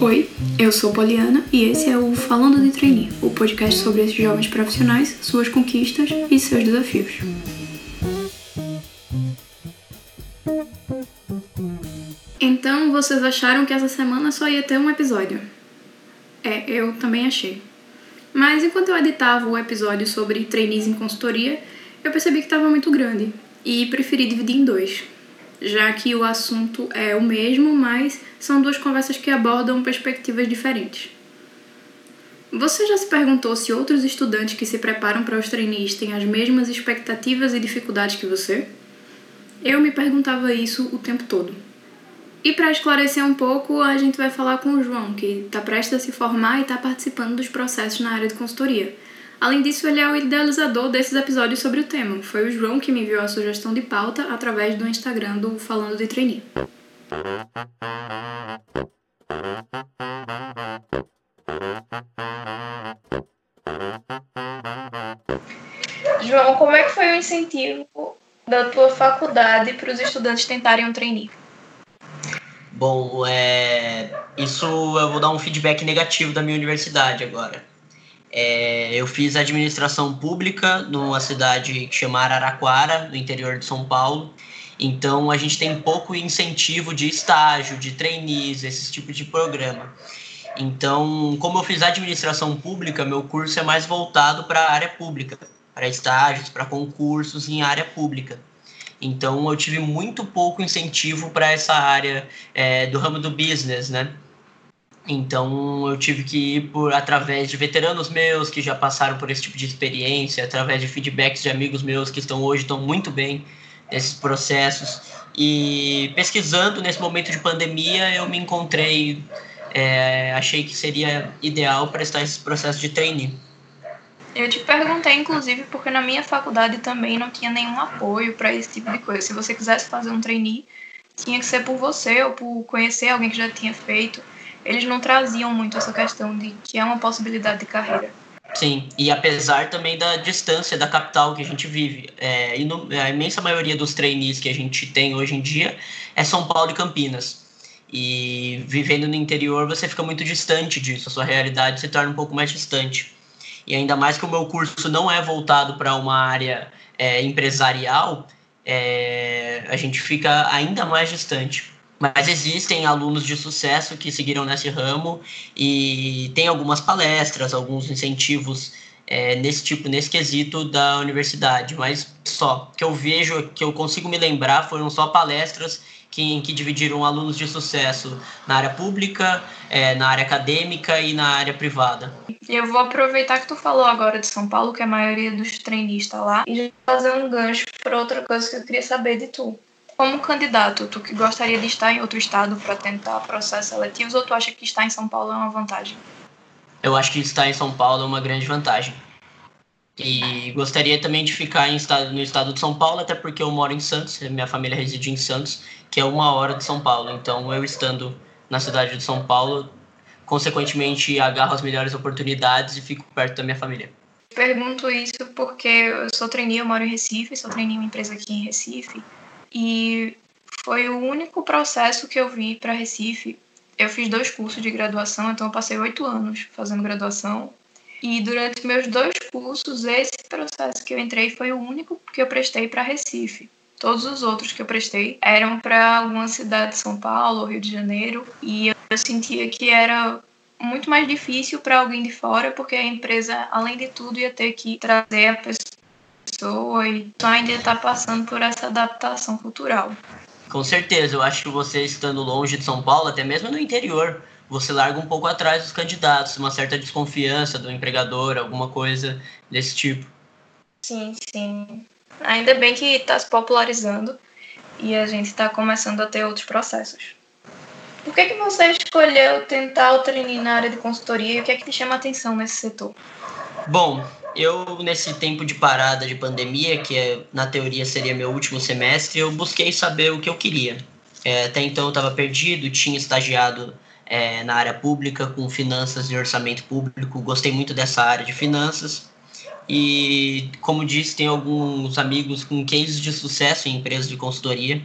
Oi, eu sou Poliana e esse é o Falando de Trainee, o podcast sobre esses jovens profissionais, suas conquistas e seus desafios. Então, vocês acharam que essa semana só ia ter um episódio? É, eu também achei. Mas enquanto eu editava o episódio sobre trainees em consultoria, eu percebi que estava muito grande e preferi dividir em dois, já que o assunto é o mesmo, mas são duas conversas que abordam perspectivas diferentes. Você já se perguntou se outros estudantes que se preparam para os trainees têm as mesmas expectativas e dificuldades que você? Eu me perguntava isso o tempo todo. E para esclarecer um pouco, a gente vai falar com o João, que está prestes a se formar e está participando dos processos na área de consultoria. Além disso, ele é o idealizador desses episódios sobre o tema. Foi o João que me enviou a sugestão de pauta através do Instagram do Falando de Trainee. João, como é que foi o incentivo da tua faculdade para os estudantes tentarem um trainee? Bom, é, isso eu vou dar um feedback negativo da minha universidade agora. Eu fiz administração pública numa cidade que chama Araraquara, no interior de São Paulo. Então a gente tem pouco incentivo de estágio, de trainees, esse tipo de programa. Então, como eu fiz administração pública, meu curso é mais voltado para a área pública, para estágios, para concursos em área pública. Então, eu tive muito pouco incentivo para essa área é, do ramo do business, né? Então eu tive que ir por através de veteranos meus que já passaram por esse tipo de experiência, através de feedbacks de amigos meus que estão hoje estão muito bem nesses processos e pesquisando nesse momento de pandemia eu me encontrei, é, achei que seria ideal para estar esse processo de trainee. Eu te perguntei, inclusive, porque na minha faculdade também não tinha nenhum apoio para esse tipo de coisa. Se você quisesse fazer um trainee, tinha que ser por você ou por conhecer alguém que já tinha feito eles não traziam muito essa questão de que é uma possibilidade de carreira. Sim, e apesar também da distância da capital que a gente vive, é, a imensa maioria dos trainees que a gente tem hoje em dia é São Paulo e Campinas. E vivendo no interior você fica muito distante disso, a sua realidade se torna um pouco mais distante. E ainda mais que o meu curso não é voltado para uma área é, empresarial, é, a gente fica ainda mais distante. Mas existem alunos de sucesso que seguiram nesse ramo e tem algumas palestras, alguns incentivos é, nesse tipo, nesse quesito da universidade, mas só. que eu vejo, que eu consigo me lembrar, foram só palestras que, que dividiram alunos de sucesso na área pública, é, na área acadêmica e na área privada. Eu vou aproveitar que tu falou agora de São Paulo, que é a maioria dos treinistas lá, e fazer um gancho para outra coisa que eu queria saber de tu. Como candidato, tu que gostaria de estar em outro estado para tentar processos seletivos ou tu acha que estar em São Paulo é uma vantagem? Eu acho que estar em São Paulo é uma grande vantagem. E gostaria também de ficar em estado, no estado de São Paulo, até porque eu moro em Santos, minha família reside em Santos, que é uma hora de São Paulo. Então, eu estando na cidade de São Paulo, consequentemente, agarro as melhores oportunidades e fico perto da minha família. Pergunto isso porque eu sou trainee, eu moro em Recife, sou trainee em uma empresa aqui em Recife. E foi o único processo que eu vi para Recife. Eu fiz dois cursos de graduação, então eu passei oito anos fazendo graduação. E durante meus dois cursos, esse processo que eu entrei foi o único que eu prestei para Recife. Todos os outros que eu prestei eram para alguma cidade de São Paulo Rio de Janeiro, e eu sentia que era muito mais difícil para alguém de fora, porque a empresa, além de tudo, ia ter que trazer a pessoa pessoa e ainda está passando por essa adaptação cultural. Com certeza, eu acho que você estando longe de São Paulo, até mesmo no interior, você larga um pouco atrás dos candidatos, uma certa desconfiança do empregador, alguma coisa desse tipo. Sim, sim. Ainda bem que está se popularizando e a gente está começando a ter outros processos. Por que, que você escolheu tentar o treinar na área de consultoria e o que é que te chama a atenção nesse setor? Bom, eu, nesse tempo de parada de pandemia, que é, na teoria seria meu último semestre, eu busquei saber o que eu queria. É, até então eu estava perdido, tinha estagiado é, na área pública com finanças e orçamento público, gostei muito dessa área de finanças. E, como disse, tem alguns amigos com cases de sucesso em empresas de consultoria.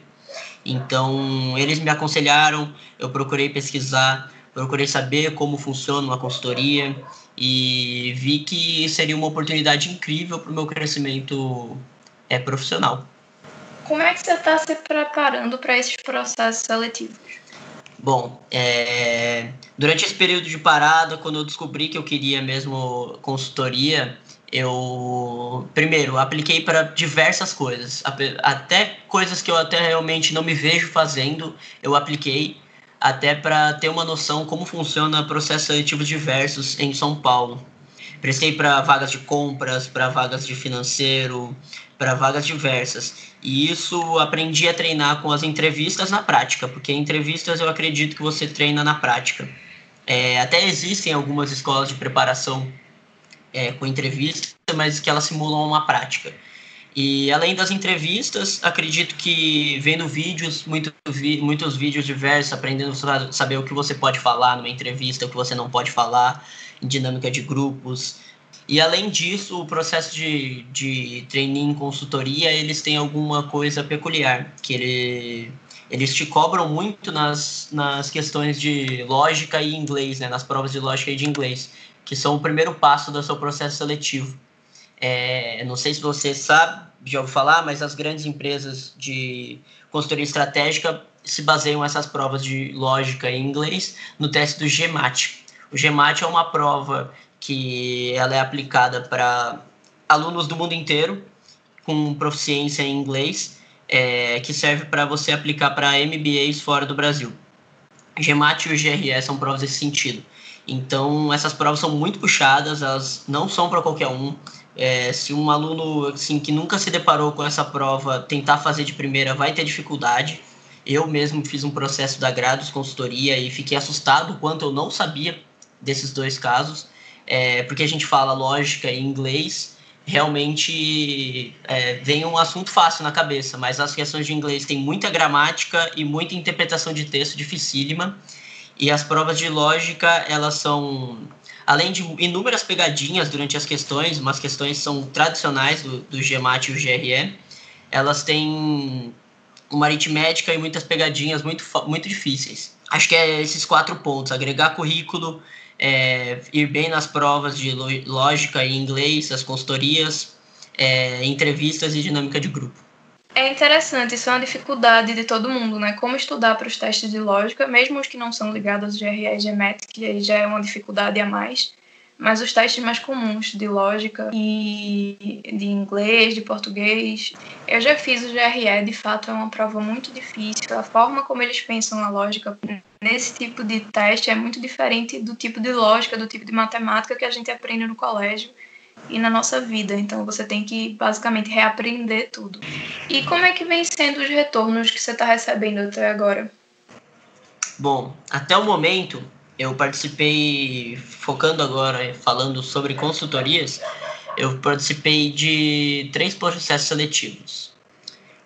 Então, eles me aconselharam, eu procurei pesquisar procurei saber como funciona uma consultoria e vi que seria uma oportunidade incrível para o meu crescimento é, profissional. Como é que você está se preparando para esses processos seletivos? Bom, é, durante esse período de parada, quando eu descobri que eu queria mesmo consultoria, eu primeiro apliquei para diversas coisas, até coisas que eu até realmente não me vejo fazendo, eu apliquei até para ter uma noção como funciona processo seletivo diversos em São Paulo. Prestei para vagas de compras, para vagas de financeiro, para vagas diversas. E isso aprendi a treinar com as entrevistas na prática, porque entrevistas eu acredito que você treina na prática. É, até existem algumas escolas de preparação é, com entrevista, mas que elas simulam uma prática. E além das entrevistas, acredito que vendo vídeos, muito, muitos vídeos diversos, aprendendo a saber o que você pode falar numa entrevista, o que você não pode falar, em dinâmica de grupos. E além disso, o processo de, de training em consultoria, eles têm alguma coisa peculiar, que ele, eles te cobram muito nas, nas questões de lógica e inglês, né, nas provas de lógica e de inglês, que são o primeiro passo do seu processo seletivo. É, não sei se você sabe, já ouviu falar, mas as grandes empresas de consultoria estratégica se baseiam nessas provas de lógica e inglês no teste do GMAT. O GMAT é uma prova que ela é aplicada para alunos do mundo inteiro com proficiência em inglês, é, que serve para você aplicar para MBAs fora do Brasil. GMAT e o GRE são provas desse sentido. Então, essas provas são muito puxadas, elas não são para qualquer um. É, se um aluno assim, que nunca se deparou com essa prova tentar fazer de primeira, vai ter dificuldade. Eu mesmo fiz um processo da Grados Consultoria e fiquei assustado quanto eu não sabia desses dois casos é, porque a gente fala lógica em inglês, realmente é, vem um assunto fácil na cabeça, mas as questões de inglês têm muita gramática e muita interpretação de texto dificílima, e as provas de lógica, elas são, além de inúmeras pegadinhas durante as questões, umas questões são tradicionais do, do GMAT e o GRE, elas têm uma aritmética e muitas pegadinhas muito, muito difíceis. Acho que é esses quatro pontos, agregar currículo, é, ir bem nas provas de lógica e inglês, as consultorias, é, entrevistas e dinâmica de grupo. É interessante, isso é uma dificuldade de todo mundo, né? Como estudar para os testes de lógica, mesmo os que não são ligados ao GRE e GMAT, que aí já é uma dificuldade a mais, mas os testes mais comuns de lógica e de inglês, de português. Eu já fiz o GRE, de fato é uma prova muito difícil. A forma como eles pensam na lógica nesse tipo de teste é muito diferente do tipo de lógica, do tipo de matemática que a gente aprende no colégio e na nossa vida. Então você tem que basicamente reaprender tudo. E como é que vem sendo os retornos que você está recebendo até agora? Bom, até o momento eu participei, focando agora, falando sobre consultorias, eu participei de três processos seletivos.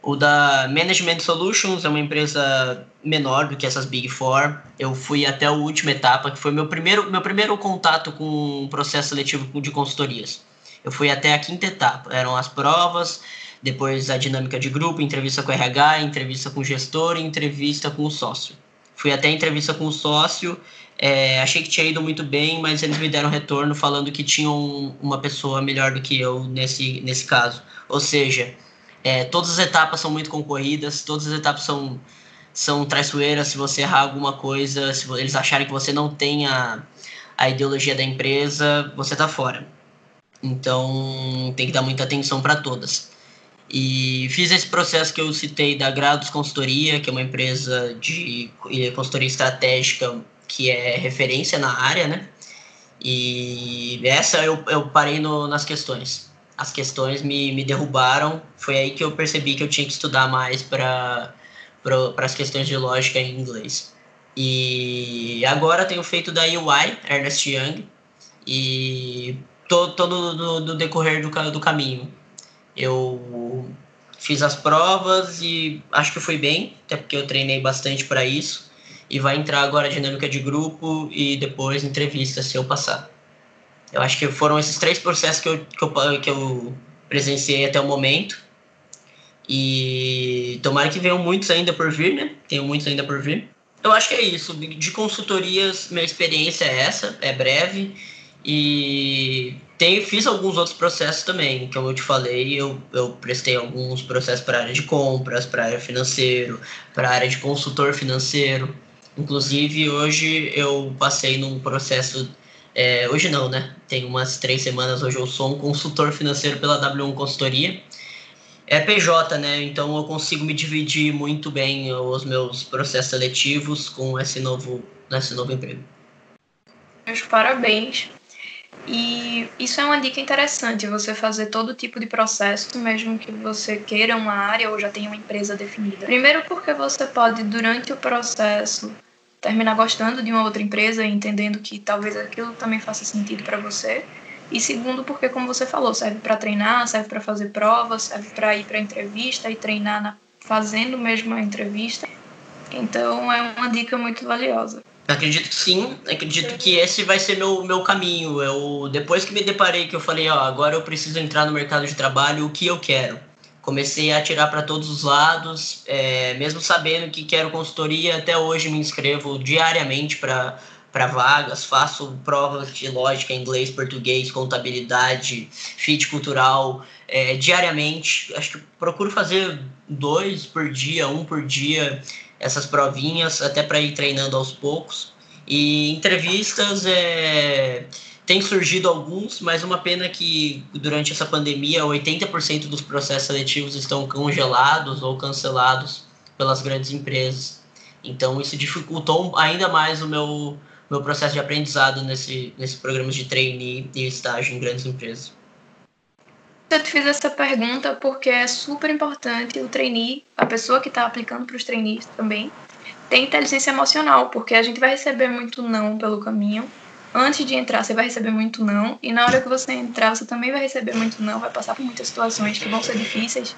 O da Management Solutions é uma empresa menor do que essas Big Four. Eu fui até a última etapa, que foi meu primeiro, meu primeiro contato com um processo seletivo de consultorias. Eu fui até a quinta etapa. Eram as provas, depois a dinâmica de grupo, entrevista com o RH, entrevista com o gestor e entrevista com o sócio. Fui até a entrevista com o sócio é, achei que tinha ido muito bem, mas eles me deram retorno falando que tinham uma pessoa melhor do que eu nesse, nesse caso. Ou seja, é, todas as etapas são muito concorridas, todas as etapas são, são traiçoeiras. Se você errar alguma coisa, se eles acharem que você não tem a, a ideologia da empresa, você está fora. Então tem que dar muita atenção para todas. E fiz esse processo que eu citei da Grados Consultoria, que é uma empresa de consultoria estratégica que é referência na área, né? E essa eu, eu parei no, nas questões. As questões me, me derrubaram. Foi aí que eu percebi que eu tinha que estudar mais para as questões de lógica em inglês. E agora tenho feito da UI, Ernest Young, e no, no, no decorrer do, do caminho. Eu fiz as provas e acho que foi bem, até porque eu treinei bastante para isso e vai entrar agora a dinâmica de grupo e depois entrevista, se eu passar. Eu acho que foram esses três processos que eu, que eu, que eu presenciei até o momento. E tomara que venham muitos ainda por vir, né? Tenho muitos ainda por vir. Eu acho que é isso. De consultorias, minha experiência é essa, é breve. E tem, fiz alguns outros processos também, como eu te falei, eu, eu prestei alguns processos para área de compras, para área financeiro, para área de consultor financeiro. Inclusive, hoje eu passei num processo. É, hoje não, né? Tem umas três semanas. Hoje eu sou um consultor financeiro pela W1 Consultoria. É PJ, né? Então eu consigo me dividir muito bem os meus processos seletivos com esse novo, esse novo emprego. Meus parabéns. E isso é uma dica interessante, você fazer todo tipo de processo, mesmo que você queira uma área ou já tenha uma empresa definida. Primeiro porque você pode, durante o processo, terminar gostando de uma outra empresa e entendendo que talvez aquilo também faça sentido para você. E segundo, porque, como você falou, serve para treinar, serve para fazer provas, serve para ir para entrevista e treinar na, fazendo mesmo a entrevista. Então, é uma dica muito valiosa. Acredito que sim, acredito que esse vai ser meu, meu caminho. Eu, depois que me deparei que eu falei, ó, agora eu preciso entrar no mercado de trabalho, o que eu quero? Comecei a atirar para todos os lados, é, mesmo sabendo que quero consultoria, até hoje me inscrevo diariamente para para vagas, faço provas de lógica, inglês, português, contabilidade, fit cultural, é, diariamente. Acho que procuro fazer dois por dia, um por dia, essas provinhas, até para ir treinando aos poucos. E entrevistas é tem surgido alguns, mas uma pena que durante essa pandemia 80% dos processos seletivos estão congelados ou cancelados pelas grandes empresas. Então isso dificultou ainda mais o meu, meu processo de aprendizado nesse, nesse programa de trainee e estágio em grandes empresas. Eu te fiz essa pergunta porque é super importante o trainee, a pessoa que está aplicando para os trainees também, tem inteligência emocional, porque a gente vai receber muito não pelo caminho antes de entrar você vai receber muito não, e na hora que você entrar você também vai receber muito não, vai passar por muitas situações que vão ser difíceis.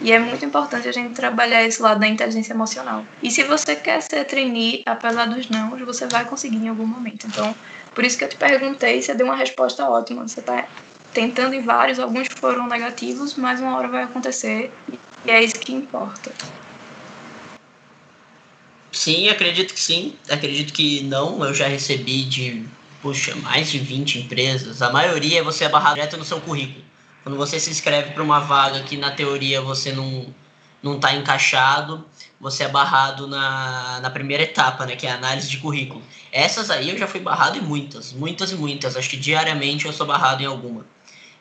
E é muito importante a gente trabalhar esse lado da inteligência emocional. E se você quer ser trainee, apesar dos não, você vai conseguir em algum momento. Então, por isso que eu te perguntei, você deu uma resposta ótima. Você está tentando em vários, alguns foram negativos, mas uma hora vai acontecer e é isso que importa. Sim, acredito que sim. Acredito que não. Eu já recebi de puxa, mais de 20 empresas, a maioria você é barrado direto no seu currículo. Quando você se inscreve para uma vaga que na teoria você não não está encaixado, você é barrado na, na primeira etapa, né, que é a análise de currículo. Essas aí eu já fui barrado em muitas, muitas e muitas. Acho que diariamente eu sou barrado em alguma.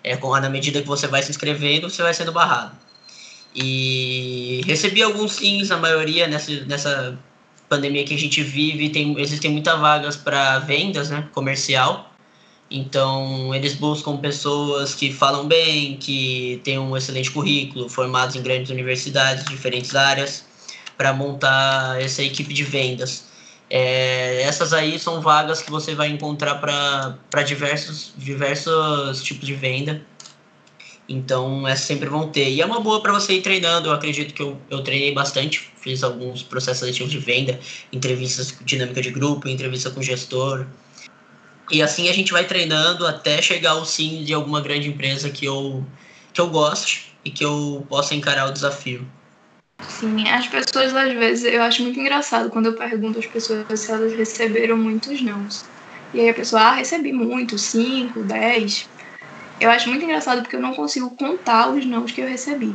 É, na medida que você vai se inscrevendo, você vai sendo barrado. E recebi alguns sims, a maioria nessa, nessa pandemia que a gente vive, tem, existem muitas vagas para vendas, né, comercial. Então, eles buscam pessoas que falam bem, que têm um excelente currículo, formados em grandes universidades, diferentes áreas, para montar essa equipe de vendas. É, essas aí são vagas que você vai encontrar para diversos, diversos tipos de venda. Então, essas sempre vão ter. E é uma boa para você ir treinando. Eu acredito que eu, eu treinei bastante. Fiz alguns processos seletivos de venda, entrevistas dinâmica de grupo, entrevista com gestor. E assim a gente vai treinando até chegar ao sim de alguma grande empresa que eu, que eu goste e que eu possa encarar o desafio. Sim, as pessoas às vezes, eu acho muito engraçado quando eu pergunto às pessoas se elas receberam muitos nãos. E aí a pessoa, ah, recebi muito, cinco, dez. Eu acho muito engraçado porque eu não consigo contar os nãos que eu recebi.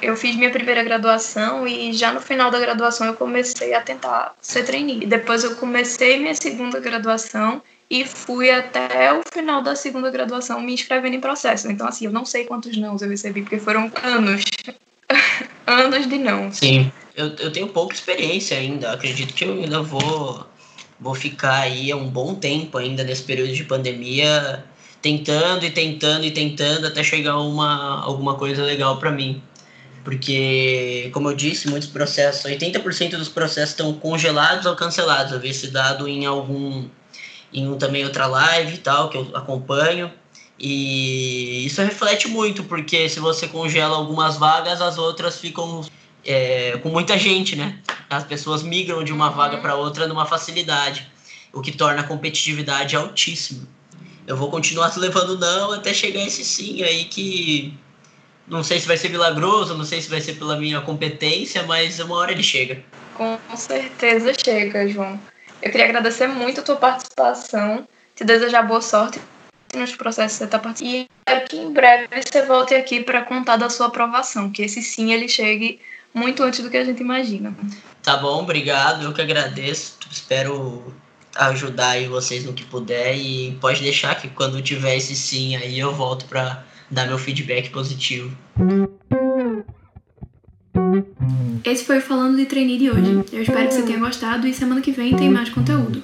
Eu fiz minha primeira graduação e já no final da graduação eu comecei a tentar ser trainee. Depois eu comecei minha segunda graduação e fui até o final da segunda graduação me inscrevendo em processo. Então, assim, eu não sei quantos nãos eu recebi, porque foram anos. anos de não. Sim, eu, eu tenho pouca experiência ainda. Acredito que eu ainda vou, vou ficar aí um bom tempo ainda nesse período de pandemia tentando e tentando e tentando até chegar uma alguma coisa legal para mim. Porque, como eu disse, muitos processos, 80% dos processos estão congelados ou cancelados. Eu vi esse dado em algum em um também outra live e tal que eu acompanho. E isso reflete muito, porque se você congela algumas vagas, as outras ficam é, com muita gente, né? As pessoas migram de uma vaga para outra numa facilidade, o que torna a competitividade altíssima eu vou continuar levando não até chegar esse sim aí que não sei se vai ser milagroso, não sei se vai ser pela minha competência, mas uma hora ele chega. Com certeza chega, João. Eu queria agradecer muito a tua participação, te desejar boa sorte nos processos que você está participando. E espero que em breve você volte aqui para contar da sua aprovação, que esse sim ele chegue muito antes do que a gente imagina. Tá bom, obrigado. Eu que agradeço. Espero ajudar aí vocês no que puder e pode deixar que quando tiver esse sim aí eu volto para dar meu feedback positivo. Esse foi o Falando de Trainee de hoje. Eu espero que você tenha gostado e semana que vem tem mais conteúdo.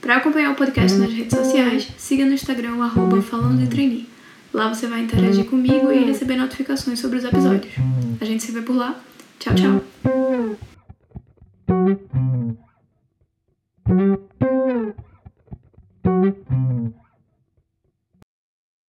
Para acompanhar o podcast nas redes sociais, siga no Instagram o Falando de Trainee. Lá você vai interagir comigo e receber notificações sobre os episódios. A gente se vê por lá. Tchau, tchau. Thank you.